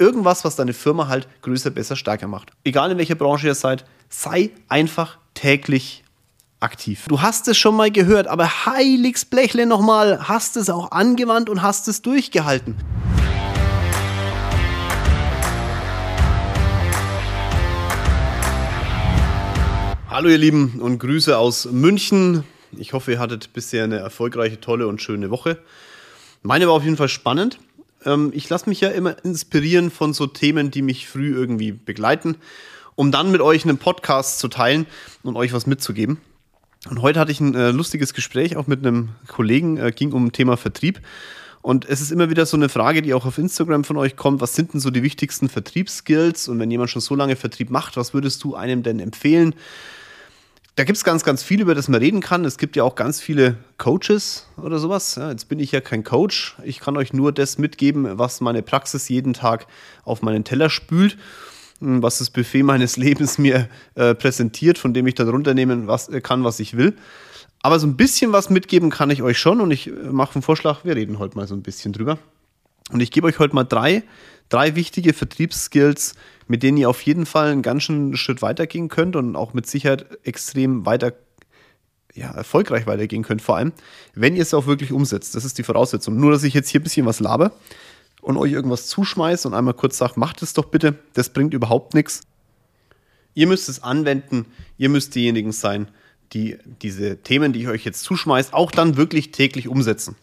Irgendwas, was deine Firma halt größer, besser, stärker macht. Egal in welcher Branche ihr seid, sei einfach täglich aktiv. Du hast es schon mal gehört, aber heiligs Blechle nochmal, hast es auch angewandt und hast es durchgehalten. Hallo ihr Lieben und Grüße aus München. Ich hoffe, ihr hattet bisher eine erfolgreiche, tolle und schöne Woche. Meine war auf jeden Fall spannend. Ähm, ich lasse mich ja immer inspirieren von so Themen, die mich früh irgendwie begleiten, um dann mit euch einen Podcast zu teilen und euch was mitzugeben. Und heute hatte ich ein äh, lustiges Gespräch auch mit einem Kollegen, äh, ging um Thema Vertrieb. Und es ist immer wieder so eine Frage, die auch auf Instagram von euch kommt. Was sind denn so die wichtigsten Vertriebsskills? Und wenn jemand schon so lange Vertrieb macht, was würdest du einem denn empfehlen? Da gibt es ganz, ganz viel, über das man reden kann. Es gibt ja auch ganz viele Coaches oder sowas. Ja, jetzt bin ich ja kein Coach. Ich kann euch nur das mitgeben, was meine Praxis jeden Tag auf meinen Teller spült, hm, was das Buffet meines Lebens mir äh, präsentiert, von dem ich dann runternehmen was, äh, kann, was ich will. Aber so ein bisschen was mitgeben kann ich euch schon und ich äh, mache einen Vorschlag, wir reden heute mal so ein bisschen drüber. Und ich gebe euch heute mal drei, drei wichtige Vertriebsskills, mit denen ihr auf jeden Fall einen ganz schönen Schritt weitergehen könnt und auch mit Sicherheit extrem weiter, ja, erfolgreich weitergehen könnt, vor allem, wenn ihr es auch wirklich umsetzt. Das ist die Voraussetzung. Nur, dass ich jetzt hier ein bisschen was labe und euch irgendwas zuschmeiße und einmal kurz sage, macht es doch bitte, das bringt überhaupt nichts. Ihr müsst es anwenden, ihr müsst diejenigen sein, die diese Themen, die ich euch jetzt zuschmeiße, auch dann wirklich täglich umsetzen.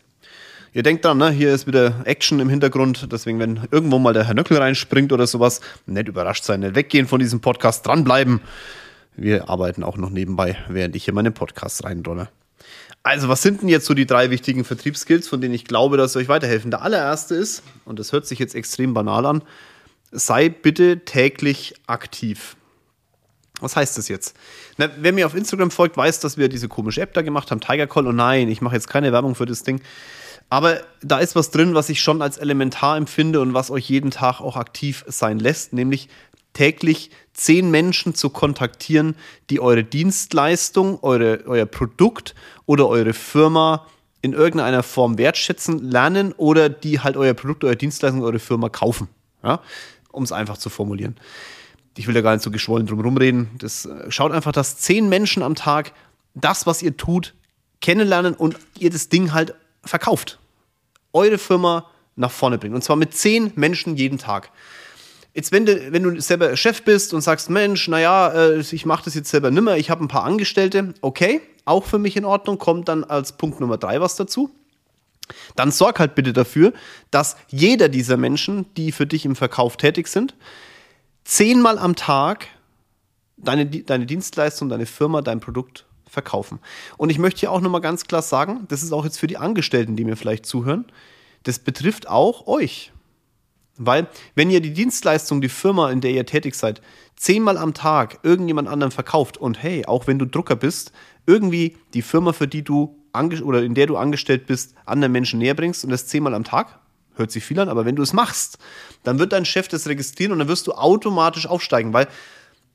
Ihr denkt dann, ne, hier ist wieder Action im Hintergrund, deswegen, wenn irgendwo mal der Herr Nöckel reinspringt oder sowas, nicht überrascht sein, nicht weggehen von diesem Podcast, dranbleiben. Wir arbeiten auch noch nebenbei, während ich hier meine Podcasts reinrolle. Also, was sind denn jetzt so die drei wichtigen Vertriebsskills, von denen ich glaube, dass sie euch weiterhelfen? Der allererste ist, und das hört sich jetzt extrem banal an, sei bitte täglich aktiv. Was heißt das jetzt? Na, wer mir auf Instagram folgt, weiß, dass wir diese komische App da gemacht haben, Tiger Call. Und nein, ich mache jetzt keine Werbung für das Ding. Aber da ist was drin, was ich schon als elementar empfinde und was euch jeden Tag auch aktiv sein lässt, nämlich täglich zehn Menschen zu kontaktieren, die eure Dienstleistung, eure, euer Produkt oder eure Firma in irgendeiner Form wertschätzen lernen oder die halt euer Produkt, eure Dienstleistung, eure Firma kaufen. Ja? Um es einfach zu formulieren. Ich will da gar nicht so geschwollen drum rumreden. Das äh, schaut einfach, dass zehn Menschen am Tag das, was ihr tut, kennenlernen und ihr das Ding halt verkauft. Eure Firma nach vorne bringt. Und zwar mit zehn Menschen jeden Tag. Jetzt, wenn du, wenn du selber Chef bist und sagst, Mensch, naja, äh, ich mache das jetzt selber nimmer, ich habe ein paar Angestellte, okay, auch für mich in Ordnung, kommt dann als Punkt Nummer drei was dazu. Dann sorg halt bitte dafür, dass jeder dieser Menschen, die für dich im Verkauf tätig sind, zehnmal am Tag deine, deine Dienstleistung, deine Firma, dein Produkt verkaufen. Und ich möchte hier auch nochmal ganz klar sagen, das ist auch jetzt für die Angestellten, die mir vielleicht zuhören, das betrifft auch euch. Weil, wenn ihr die Dienstleistung, die Firma, in der ihr tätig seid, zehnmal am Tag irgendjemand anderem verkauft und hey, auch wenn du Drucker bist, irgendwie die Firma, für die du oder in der du angestellt bist, anderen Menschen näher bringst und das zehnmal am Tag, hört sich viel an, aber wenn du es machst, dann wird dein Chef das registrieren und dann wirst du automatisch aufsteigen, weil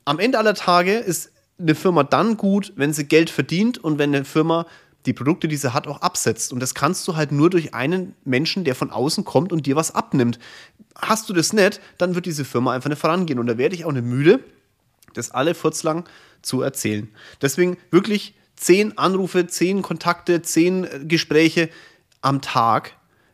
am Ende aller Tage ist eine Firma dann gut, wenn sie Geld verdient und wenn eine Firma die Produkte, die sie hat, auch absetzt. Und das kannst du halt nur durch einen Menschen, der von außen kommt und dir was abnimmt. Hast du das nicht, dann wird diese Firma einfach nicht vorangehen. Und da werde ich auch nicht müde, das alle furzlang zu erzählen. Deswegen wirklich zehn Anrufe, zehn Kontakte, zehn äh, Gespräche am Tag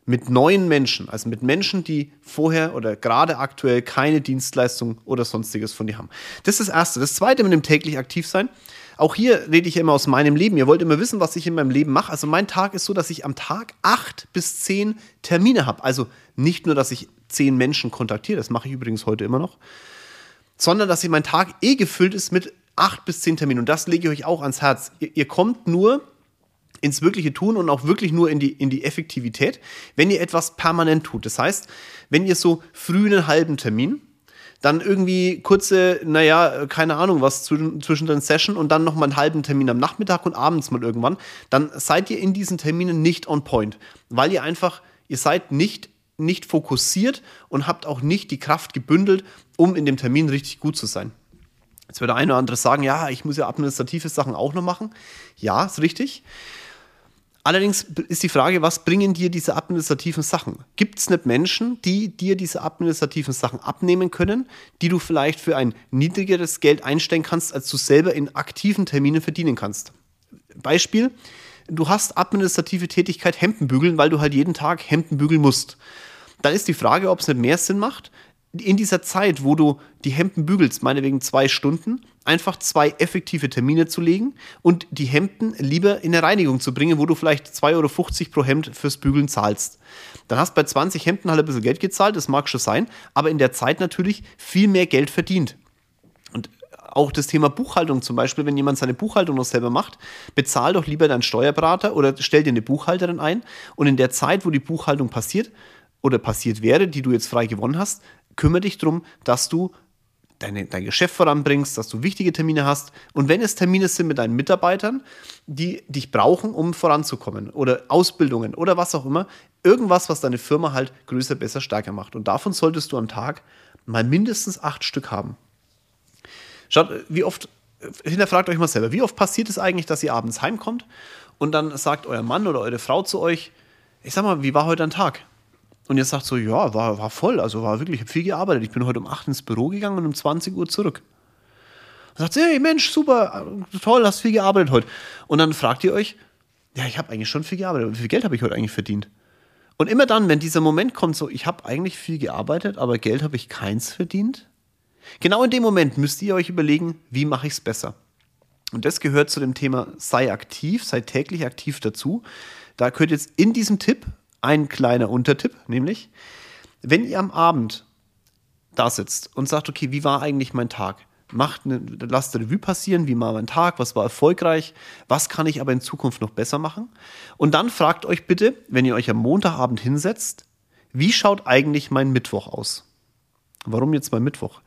mit neuen Menschen, also mit Menschen, die vorher oder gerade aktuell keine Dienstleistung oder sonstiges von dir haben. Das ist das Erste. Das Zweite mit dem täglich aktiv sein. Auch hier rede ich immer aus meinem Leben. Ihr wollt immer wissen, was ich in meinem Leben mache. Also mein Tag ist so, dass ich am Tag acht bis zehn Termine habe. Also nicht nur, dass ich zehn Menschen kontaktiere, das mache ich übrigens heute immer noch, sondern dass mein Tag eh gefüllt ist mit acht bis zehn Terminen. Und das lege ich euch auch ans Herz. Ihr, ihr kommt nur ins wirkliche Tun und auch wirklich nur in die, in die Effektivität, wenn ihr etwas permanent tut. Das heißt, wenn ihr so früh einen halben Termin, dann irgendwie kurze, naja, keine Ahnung, was zwischen, zwischen den Session und dann nochmal einen halben Termin am Nachmittag und abends mal irgendwann, dann seid ihr in diesen Terminen nicht on point, weil ihr einfach, ihr seid nicht, nicht fokussiert und habt auch nicht die Kraft gebündelt, um in dem Termin richtig gut zu sein. Jetzt wird der eine oder andere sagen, ja, ich muss ja administrative Sachen auch noch machen. Ja, ist richtig. Allerdings ist die Frage, was bringen dir diese administrativen Sachen? Gibt es nicht Menschen, die dir diese administrativen Sachen abnehmen können, die du vielleicht für ein niedrigeres Geld einstellen kannst, als du selber in aktiven Terminen verdienen kannst? Beispiel, du hast administrative Tätigkeit Hemden bügeln, weil du halt jeden Tag Hemden bügeln musst. Dann ist die Frage, ob es nicht mehr Sinn macht, in dieser Zeit, wo du die Hemden bügelst, meinetwegen zwei Stunden, einfach zwei effektive Termine zu legen und die Hemden lieber in eine Reinigung zu bringen, wo du vielleicht 2,50 Euro pro Hemd fürs Bügeln zahlst. Dann hast du bei 20 Hemden halt ein bisschen Geld gezahlt, das mag schon sein, aber in der Zeit natürlich viel mehr Geld verdient. Und auch das Thema Buchhaltung zum Beispiel, wenn jemand seine Buchhaltung noch selber macht, bezahl doch lieber deinen Steuerberater oder stell dir eine Buchhalterin ein und in der Zeit, wo die Buchhaltung passiert oder passiert wäre, die du jetzt frei gewonnen hast, kümmere dich darum, dass du deine, dein Geschäft voranbringst, dass du wichtige Termine hast. Und wenn es Termine sind mit deinen Mitarbeitern, die dich brauchen, um voranzukommen oder Ausbildungen oder was auch immer, irgendwas, was deine Firma halt größer, besser, stärker macht. Und davon solltest du am Tag mal mindestens acht Stück haben. Schaut, wie oft, hinterfragt euch mal selber, wie oft passiert es eigentlich, dass ihr abends heimkommt und dann sagt euer Mann oder eure Frau zu euch, ich sag mal, wie war heute ein Tag? Und ihr sagt so, ja, war, war voll, also war wirklich, ich habe viel gearbeitet. Ich bin heute um 8 ins Büro gegangen und um 20 Uhr zurück. Und sagt, hey Mensch, super, toll, hast viel gearbeitet heute. Und dann fragt ihr euch, ja, ich habe eigentlich schon viel gearbeitet. Wie viel Geld habe ich heute eigentlich verdient? Und immer dann, wenn dieser Moment kommt, so, ich habe eigentlich viel gearbeitet, aber Geld habe ich keins verdient. Genau in dem Moment müsst ihr euch überlegen, wie mache ich es besser. Und das gehört zu dem Thema sei aktiv, sei täglich aktiv dazu. Da gehört jetzt in diesem Tipp ein kleiner Untertipp, nämlich, wenn ihr am Abend da sitzt und sagt, okay, wie war eigentlich mein Tag? Macht eine, lasst eine Revue passieren, wie war mein Tag, was war erfolgreich, was kann ich aber in Zukunft noch besser machen? Und dann fragt euch bitte, wenn ihr euch am Montagabend hinsetzt, wie schaut eigentlich mein Mittwoch aus? Warum jetzt mein Mittwoch?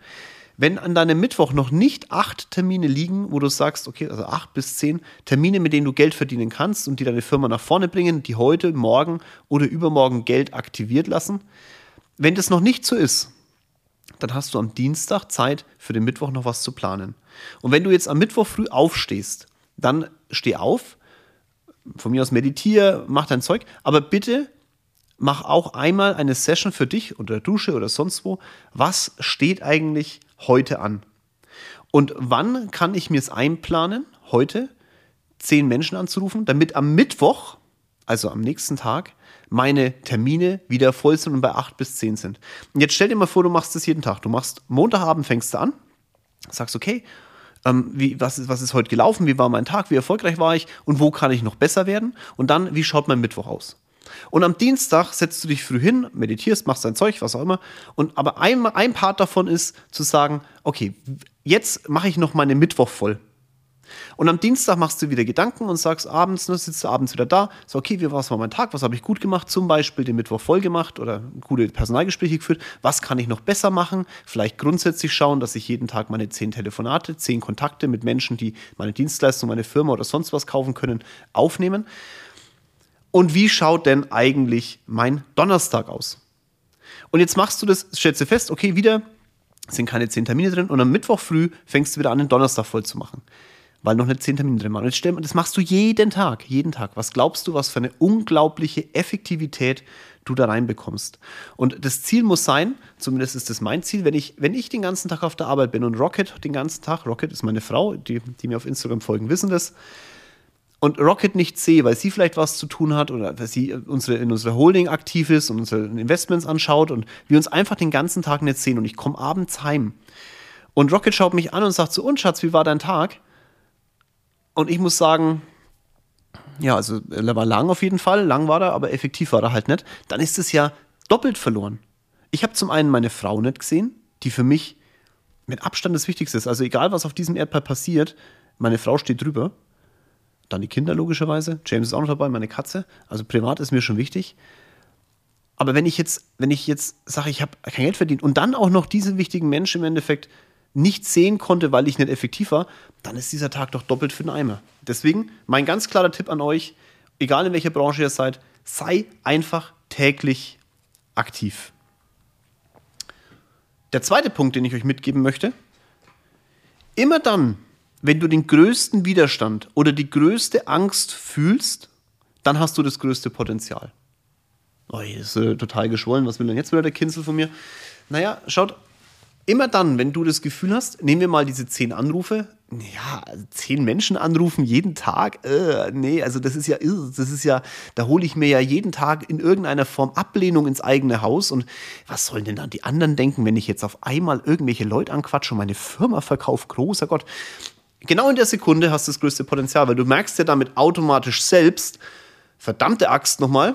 Wenn an deinem Mittwoch noch nicht acht Termine liegen, wo du sagst, okay, also acht bis zehn Termine, mit denen du Geld verdienen kannst und die deine Firma nach vorne bringen, die heute, morgen oder übermorgen Geld aktiviert lassen, wenn das noch nicht so ist, dann hast du am Dienstag Zeit, für den Mittwoch noch was zu planen. Und wenn du jetzt am Mittwoch früh aufstehst, dann steh auf, von mir aus meditiere, mach dein Zeug, aber bitte mach auch einmal eine Session für dich unter der Dusche oder sonst wo. Was steht eigentlich heute an? Und wann kann ich mir es einplanen, heute zehn Menschen anzurufen, damit am Mittwoch, also am nächsten Tag, meine Termine wieder voll sind und bei acht bis zehn sind. Und jetzt stell dir mal vor, du machst das jeden Tag. Du machst Montagabend fängst du an, sagst, okay, ähm, wie, was, ist, was ist heute gelaufen, wie war mein Tag, wie erfolgreich war ich und wo kann ich noch besser werden? Und dann, wie schaut mein Mittwoch aus? Und am Dienstag setzt du dich früh hin, meditierst, machst dein Zeug, was auch immer. Und aber ein, ein Part davon ist zu sagen, okay, jetzt mache ich noch meine Mittwoch voll. Und am Dienstag machst du wieder Gedanken und sagst abends, ne, sitzt du abends wieder da, so okay, wie war mein Tag, was habe ich gut gemacht, zum Beispiel den Mittwoch voll gemacht oder gute Personalgespräche geführt, was kann ich noch besser machen, vielleicht grundsätzlich schauen, dass ich jeden Tag meine zehn Telefonate, zehn Kontakte mit Menschen, die meine Dienstleistung, meine Firma oder sonst was kaufen können, aufnehmen und wie schaut denn eigentlich mein Donnerstag aus? Und jetzt machst du das, schätze fest, okay, wieder sind keine zehn Termine drin und am Mittwoch früh fängst du wieder an, den Donnerstag voll zu machen, weil noch nicht zehn Termine drin waren. Und jetzt das machst du jeden Tag, jeden Tag. Was glaubst du, was für eine unglaubliche Effektivität du da reinbekommst? Und das Ziel muss sein, zumindest ist das mein Ziel, wenn ich, wenn ich den ganzen Tag auf der Arbeit bin und Rocket den ganzen Tag, Rocket ist meine Frau, die, die mir auf Instagram folgen, wissen das, und Rocket nicht sehe, weil sie vielleicht was zu tun hat oder weil sie unsere, in unserer Holding aktiv ist und unsere Investments anschaut und wir uns einfach den ganzen Tag nicht sehen und ich komme abends heim. Und Rocket schaut mich an und sagt so, und Schatz, wie war dein Tag? Und ich muss sagen, ja, also er war lang auf jeden Fall, lang war er, aber effektiv war er halt nicht. Dann ist es ja doppelt verloren. Ich habe zum einen meine Frau nicht gesehen, die für mich mit Abstand das Wichtigste ist. Also egal, was auf diesem Erdball passiert, meine Frau steht drüber. Dann die Kinder logischerweise. James ist auch noch dabei, meine Katze. Also privat ist mir schon wichtig. Aber wenn ich jetzt, wenn ich jetzt sage, ich habe kein Geld verdient und dann auch noch diesen wichtigen Menschen im Endeffekt nicht sehen konnte, weil ich nicht effektiv war, dann ist dieser Tag doch doppelt für den Eimer. Deswegen mein ganz klarer Tipp an euch, egal in welcher Branche ihr seid, sei einfach täglich aktiv. Der zweite Punkt, den ich euch mitgeben möchte, immer dann, wenn du den größten Widerstand oder die größte Angst fühlst, dann hast du das größte Potenzial. Oh, ist äh, total geschwollen. Was will denn jetzt wieder der Kinzel von mir? Naja, schaut, immer dann, wenn du das Gefühl hast, nehmen wir mal diese zehn Anrufe, ja, also zehn Menschen anrufen jeden Tag, äh, nee, also das ist ja, das ist ja, da hole ich mir ja jeden Tag in irgendeiner Form Ablehnung ins eigene Haus und was sollen denn dann die anderen denken, wenn ich jetzt auf einmal irgendwelche Leute anquatsche und meine Firma verkaufe, großer Gott. Genau in der Sekunde hast du das größte Potenzial, weil du merkst ja damit automatisch selbst, verdammte Axt nochmal,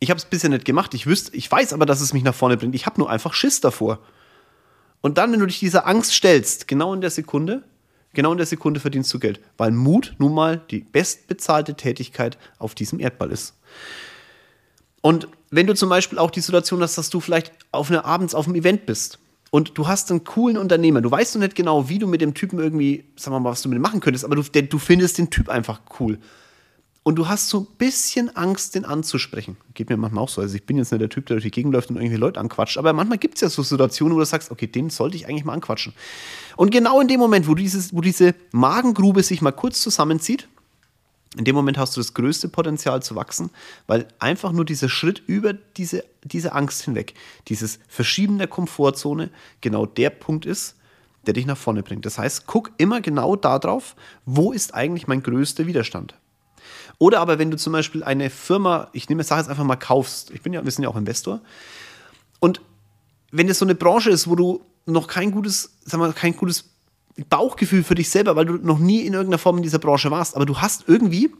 ich habe es bisher nicht gemacht, ich wüsste, ich weiß aber, dass es mich nach vorne bringt, ich habe nur einfach Schiss davor. Und dann, wenn du dich dieser Angst stellst, genau in der Sekunde, genau in der Sekunde verdienst du Geld. Weil Mut nun mal die bestbezahlte Tätigkeit auf diesem Erdball ist. Und wenn du zum Beispiel auch die Situation hast, dass du vielleicht auf einer abends auf einem Event bist und du hast einen coolen Unternehmer, du weißt noch nicht genau, wie du mit dem Typen irgendwie, sagen wir mal, was du mit ihm machen könntest, aber du, du findest den Typ einfach cool und du hast so ein bisschen Angst, den anzusprechen. Geht mir manchmal auch so. Also ich bin jetzt nicht der Typ, der durch die Gegend läuft und irgendwie Leute anquatscht. Aber manchmal gibt es ja so Situationen, wo du sagst, okay, den sollte ich eigentlich mal anquatschen. Und genau in dem Moment, wo, dieses, wo diese Magengrube sich mal kurz zusammenzieht, in dem Moment hast du das größte Potenzial zu wachsen, weil einfach nur dieser Schritt über diese, diese Angst hinweg, dieses Verschieben der Komfortzone, genau der Punkt ist, der dich nach vorne bringt. Das heißt, guck immer genau darauf, wo ist eigentlich mein größter Widerstand. Oder aber wenn du zum Beispiel eine Firma, ich nehme sage jetzt einfach mal kaufst, ich bin ja, wir sind ja auch Investor, und wenn es so eine Branche ist, wo du noch kein gutes, sag mal, kein gutes Bauchgefühl für dich selber, weil du noch nie in irgendeiner Form in dieser Branche warst, aber du hast irgendwie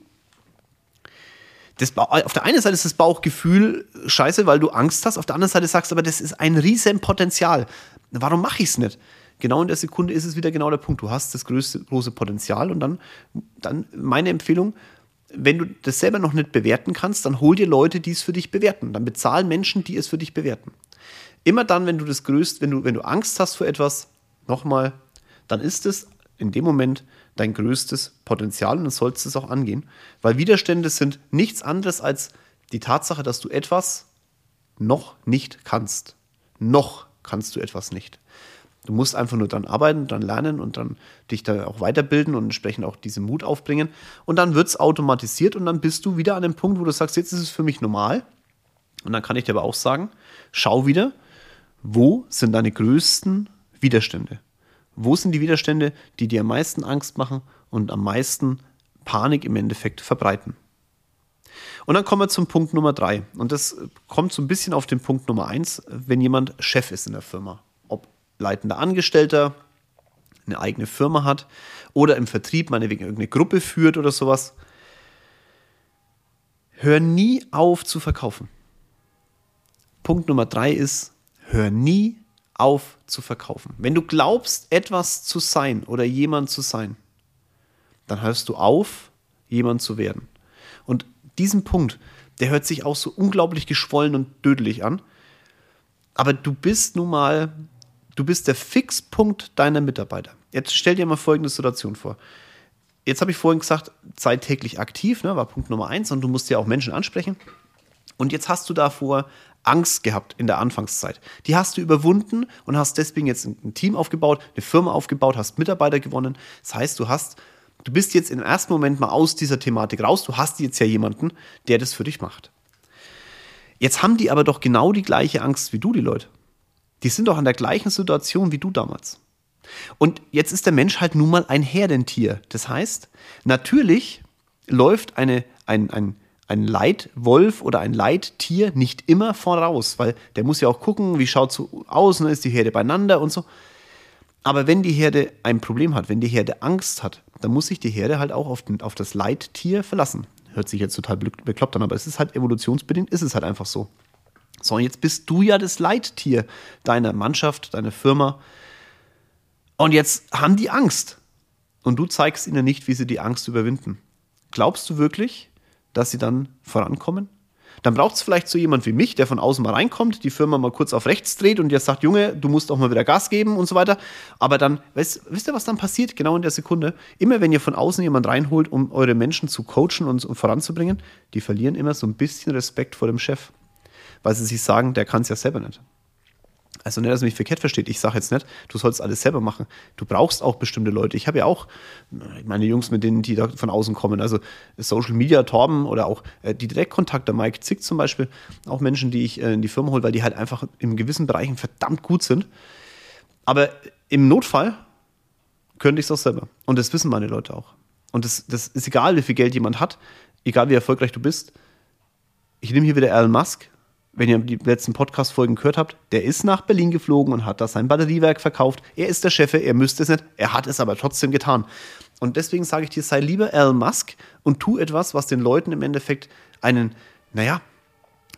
das, auf der einen Seite ist das Bauchgefühl scheiße, weil du Angst hast, auf der anderen Seite sagst du aber, das ist ein riesen Potenzial. Warum mache ich es nicht? Genau in der Sekunde ist es wieder genau der Punkt. Du hast das größte, große Potenzial und dann, dann meine Empfehlung, wenn du das selber noch nicht bewerten kannst, dann hol dir Leute, die es für dich bewerten. Dann bezahlen Menschen, die es für dich bewerten. Immer dann, wenn du das größt, wenn du, wenn du Angst hast vor etwas, nochmal, dann ist es in dem Moment dein größtes Potenzial und dann sollst du es auch angehen. Weil Widerstände sind nichts anderes als die Tatsache, dass du etwas noch nicht kannst. Noch kannst du etwas nicht. Du musst einfach nur dann arbeiten, dann lernen und dann dich da auch weiterbilden und entsprechend auch diesen Mut aufbringen. Und dann wird es automatisiert und dann bist du wieder an dem Punkt, wo du sagst, jetzt ist es für mich normal. Und dann kann ich dir aber auch sagen, schau wieder, wo sind deine größten Widerstände? Wo sind die Widerstände, die dir am meisten Angst machen und am meisten Panik im Endeffekt verbreiten? Und dann kommen wir zum Punkt Nummer drei. Und das kommt so ein bisschen auf den Punkt Nummer eins, wenn jemand Chef ist in der Firma leitender Angestellter eine eigene Firma hat oder im Vertrieb meinetwegen irgendeine Gruppe führt oder sowas. Hör nie auf zu verkaufen. Punkt Nummer drei ist, hör nie auf zu verkaufen. Wenn du glaubst, etwas zu sein oder jemand zu sein, dann hörst du auf, jemand zu werden. Und diesen Punkt, der hört sich auch so unglaublich geschwollen und dödelig an. Aber du bist nun mal Du bist der Fixpunkt deiner Mitarbeiter. Jetzt stell dir mal folgende Situation vor. Jetzt habe ich vorhin gesagt, sei täglich aktiv, ne, war Punkt Nummer eins, und du musst ja auch Menschen ansprechen. Und jetzt hast du davor Angst gehabt in der Anfangszeit. Die hast du überwunden und hast deswegen jetzt ein Team aufgebaut, eine Firma aufgebaut, hast Mitarbeiter gewonnen. Das heißt, du hast, du bist jetzt im ersten Moment mal aus dieser Thematik raus. Du hast jetzt ja jemanden, der das für dich macht. Jetzt haben die aber doch genau die gleiche Angst wie du, die Leute. Die sind doch an der gleichen Situation wie du damals. Und jetzt ist der Mensch halt nun mal ein Herdentier. Das heißt, natürlich läuft eine, ein, ein, ein Leitwolf oder ein Leittier nicht immer voraus, weil der muss ja auch gucken, wie schaut es aus, ne, ist die Herde beieinander und so. Aber wenn die Herde ein Problem hat, wenn die Herde Angst hat, dann muss sich die Herde halt auch auf, den, auf das Leittier verlassen. Hört sich jetzt total bekloppt an, aber es ist halt evolutionsbedingt, ist es halt einfach so. So, und jetzt bist du ja das Leittier deiner Mannschaft, deiner Firma. Und jetzt haben die Angst. Und du zeigst ihnen nicht, wie sie die Angst überwinden. Glaubst du wirklich, dass sie dann vorankommen? Dann braucht es vielleicht so jemand wie mich, der von außen mal reinkommt, die Firma mal kurz auf rechts dreht und jetzt sagt, Junge, du musst auch mal wieder Gas geben und so weiter. Aber dann, weißt, wisst ihr, was dann passiert? Genau in der Sekunde. Immer wenn ihr von außen jemand reinholt, um eure Menschen zu coachen und, und voranzubringen, die verlieren immer so ein bisschen Respekt vor dem Chef weil sie sich sagen, der kann es ja selber nicht. Also nicht, dass mich verkehrt versteht. Ich sage jetzt nicht, du sollst alles selber machen. Du brauchst auch bestimmte Leute. Ich habe ja auch meine Jungs, mit denen, die da von außen kommen. Also Social Media, Torben oder auch äh, die Direktkontakte, Mike Zick zum Beispiel, auch Menschen, die ich äh, in die Firma hole, weil die halt einfach in gewissen Bereichen verdammt gut sind. Aber im Notfall könnte ich es auch selber. Und das wissen meine Leute auch. Und das, das ist egal, wie viel Geld jemand hat, egal wie erfolgreich du bist. Ich nehme hier wieder Elon Musk wenn ihr die letzten Podcast-Folgen gehört habt, der ist nach Berlin geflogen und hat da sein Batteriewerk verkauft. Er ist der Chef, er müsste es nicht, er hat es aber trotzdem getan. Und deswegen sage ich dir, sei lieber Elon Musk und tu etwas, was den Leuten im Endeffekt einen, naja,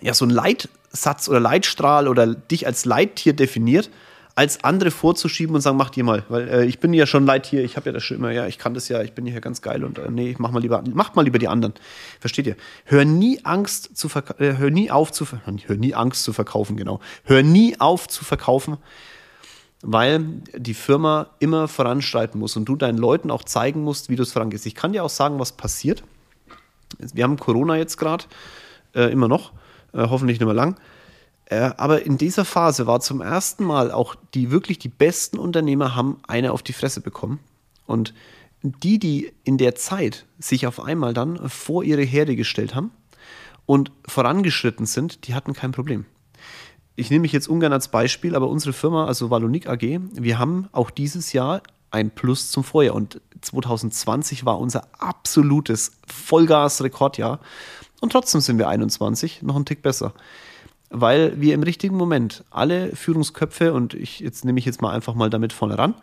ja, so einen Leitsatz oder Leitstrahl oder dich als Leittier definiert, als andere vorzuschieben und sagen, mach dir mal, weil äh, ich bin ja schon leid hier, ich habe ja das schon immer, ja, ich kann das ja, ich bin hier ganz geil und äh, nee, mach mal lieber, macht mal lieber die anderen. Versteht ihr? Hör nie Angst zu äh, hör nie auf zu hör nie Angst zu verkaufen, genau. Hör nie auf zu verkaufen, weil die Firma immer voranschreiten muss und du deinen Leuten auch zeigen musst, wie du es vorangehst. Ich kann dir auch sagen, was passiert. Wir haben Corona jetzt gerade, äh, immer noch, äh, hoffentlich nicht mehr lang. Äh, aber in dieser Phase war zum ersten Mal auch die wirklich die besten Unternehmer haben eine auf die Fresse bekommen. Und die, die in der Zeit sich auf einmal dann vor ihre Herde gestellt haben und vorangeschritten sind, die hatten kein Problem. Ich nehme mich jetzt ungern als Beispiel, aber unsere Firma, also Valonik AG, wir haben auch dieses Jahr ein Plus zum Vorjahr und 2020 war unser absolutes Vollgas-Rekordjahr und trotzdem sind wir 21 noch ein Tick besser weil wir im richtigen Moment alle Führungsköpfe, und ich jetzt nehme ich jetzt mal einfach mal damit vorne ran,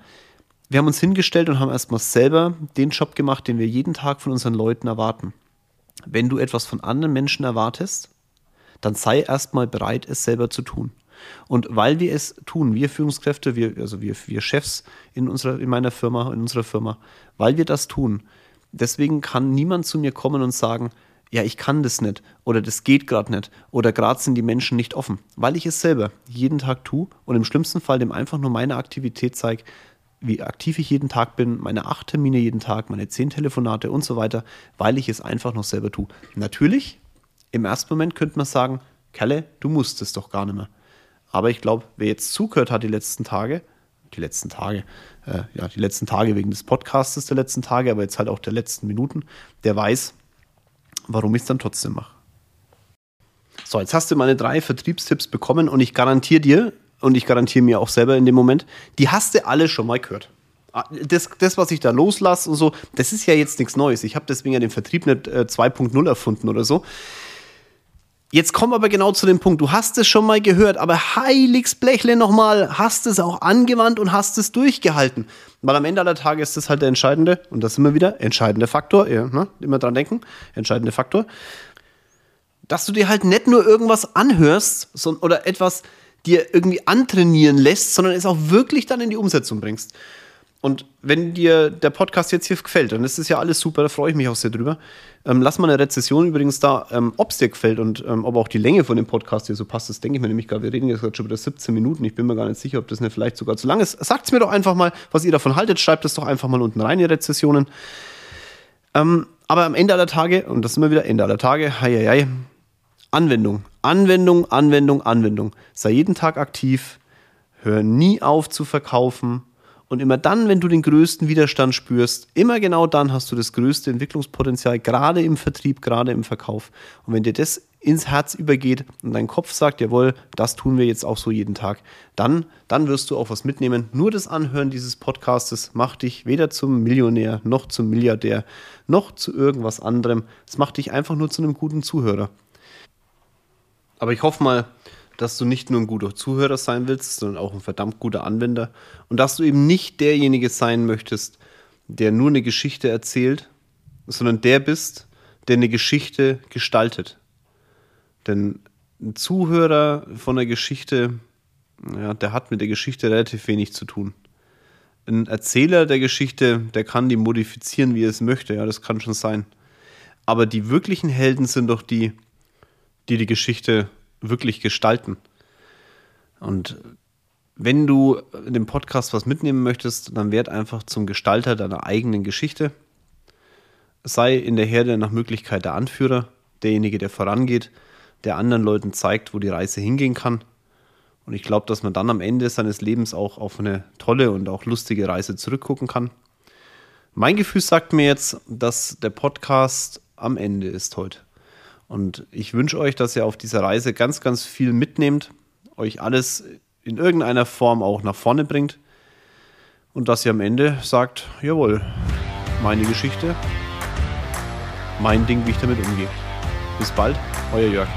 wir haben uns hingestellt und haben erstmal selber den Job gemacht, den wir jeden Tag von unseren Leuten erwarten. Wenn du etwas von anderen Menschen erwartest, dann sei erstmal bereit, es selber zu tun. Und weil wir es tun, wir Führungskräfte, wir, also wir, wir Chefs in, unserer, in meiner Firma, in unserer Firma, weil wir das tun, deswegen kann niemand zu mir kommen und sagen, ja, ich kann das nicht oder das geht gerade nicht oder gerade sind die Menschen nicht offen, weil ich es selber jeden Tag tue und im schlimmsten Fall dem einfach nur meine Aktivität zeige, wie aktiv ich jeden Tag bin, meine acht Termine jeden Tag, meine zehn Telefonate und so weiter, weil ich es einfach noch selber tue. Natürlich, im ersten Moment könnte man sagen, Kalle, du musst es doch gar nicht mehr. Aber ich glaube, wer jetzt zugehört hat die letzten Tage, die letzten Tage, äh, ja, die letzten Tage wegen des Podcasts der letzten Tage, aber jetzt halt auch der letzten Minuten, der weiß, warum ich es dann trotzdem mache. So, jetzt hast du meine drei Vertriebstipps bekommen und ich garantiere dir, und ich garantiere mir auch selber in dem Moment, die hast du alle schon mal gehört. Ah, das, das was ich da loslasse und so, das ist ja jetzt nichts Neues. Ich habe deswegen ja den Vertrieb nicht äh, 2.0 erfunden oder so. Jetzt komm aber genau zu dem Punkt. Du hast es schon mal gehört, aber heiligs Blechle nochmal, hast es auch angewandt und hast es durchgehalten. Weil am Ende aller Tage ist das halt der entscheidende, und das immer wieder, entscheidende Faktor, ja, ne? immer dran denken, entscheidende Faktor, dass du dir halt nicht nur irgendwas anhörst sondern, oder etwas dir irgendwie antrainieren lässt, sondern es auch wirklich dann in die Umsetzung bringst. Und wenn dir der Podcast jetzt hier gefällt, dann ist es ja alles super, da freue ich mich auch sehr drüber. Ähm, lass mal eine Rezession übrigens da, ähm, ob es dir gefällt und ähm, ob auch die Länge von dem Podcast hier so passt. Das denke ich mir nämlich gerade. Wir reden jetzt gerade schon über 17 Minuten. Ich bin mir gar nicht sicher, ob das nicht vielleicht sogar zu lang ist. Sagt es mir doch einfach mal, was ihr davon haltet. Schreibt es doch einfach mal unten rein, ihr Rezessionen. Ähm, aber am Ende aller Tage, und das sind wir wieder Ende aller Tage, hei, hei, hei, Anwendung, Anwendung, Anwendung, Anwendung. Sei jeden Tag aktiv. Hör nie auf zu verkaufen und immer dann, wenn du den größten Widerstand spürst, immer genau dann hast du das größte Entwicklungspotenzial, gerade im Vertrieb, gerade im Verkauf. Und wenn dir das ins Herz übergeht und dein Kopf sagt, jawohl, das tun wir jetzt auch so jeden Tag, dann, dann wirst du auch was mitnehmen. Nur das Anhören dieses Podcastes macht dich weder zum Millionär noch zum Milliardär noch zu irgendwas anderem. Es macht dich einfach nur zu einem guten Zuhörer. Aber ich hoffe mal, dass du nicht nur ein guter Zuhörer sein willst, sondern auch ein verdammt guter Anwender und dass du eben nicht derjenige sein möchtest, der nur eine Geschichte erzählt, sondern der bist, der eine Geschichte gestaltet. Denn ein Zuhörer von der Geschichte, ja, der hat mit der Geschichte relativ wenig zu tun. Ein Erzähler der Geschichte, der kann die modifizieren, wie er es möchte, ja, das kann schon sein. Aber die wirklichen Helden sind doch die, die die Geschichte wirklich gestalten. Und wenn du in dem Podcast was mitnehmen möchtest, dann werd einfach zum Gestalter deiner eigenen Geschichte. Sei in der Herde nach Möglichkeit der Anführer, derjenige, der vorangeht, der anderen Leuten zeigt, wo die Reise hingehen kann. Und ich glaube, dass man dann am Ende seines Lebens auch auf eine tolle und auch lustige Reise zurückgucken kann. Mein Gefühl sagt mir jetzt, dass der Podcast am Ende ist heute. Und ich wünsche euch, dass ihr auf dieser Reise ganz, ganz viel mitnehmt, euch alles in irgendeiner Form auch nach vorne bringt und dass ihr am Ende sagt, jawohl, meine Geschichte, mein Ding, wie ich damit umgehe. Bis bald, euer Jörg.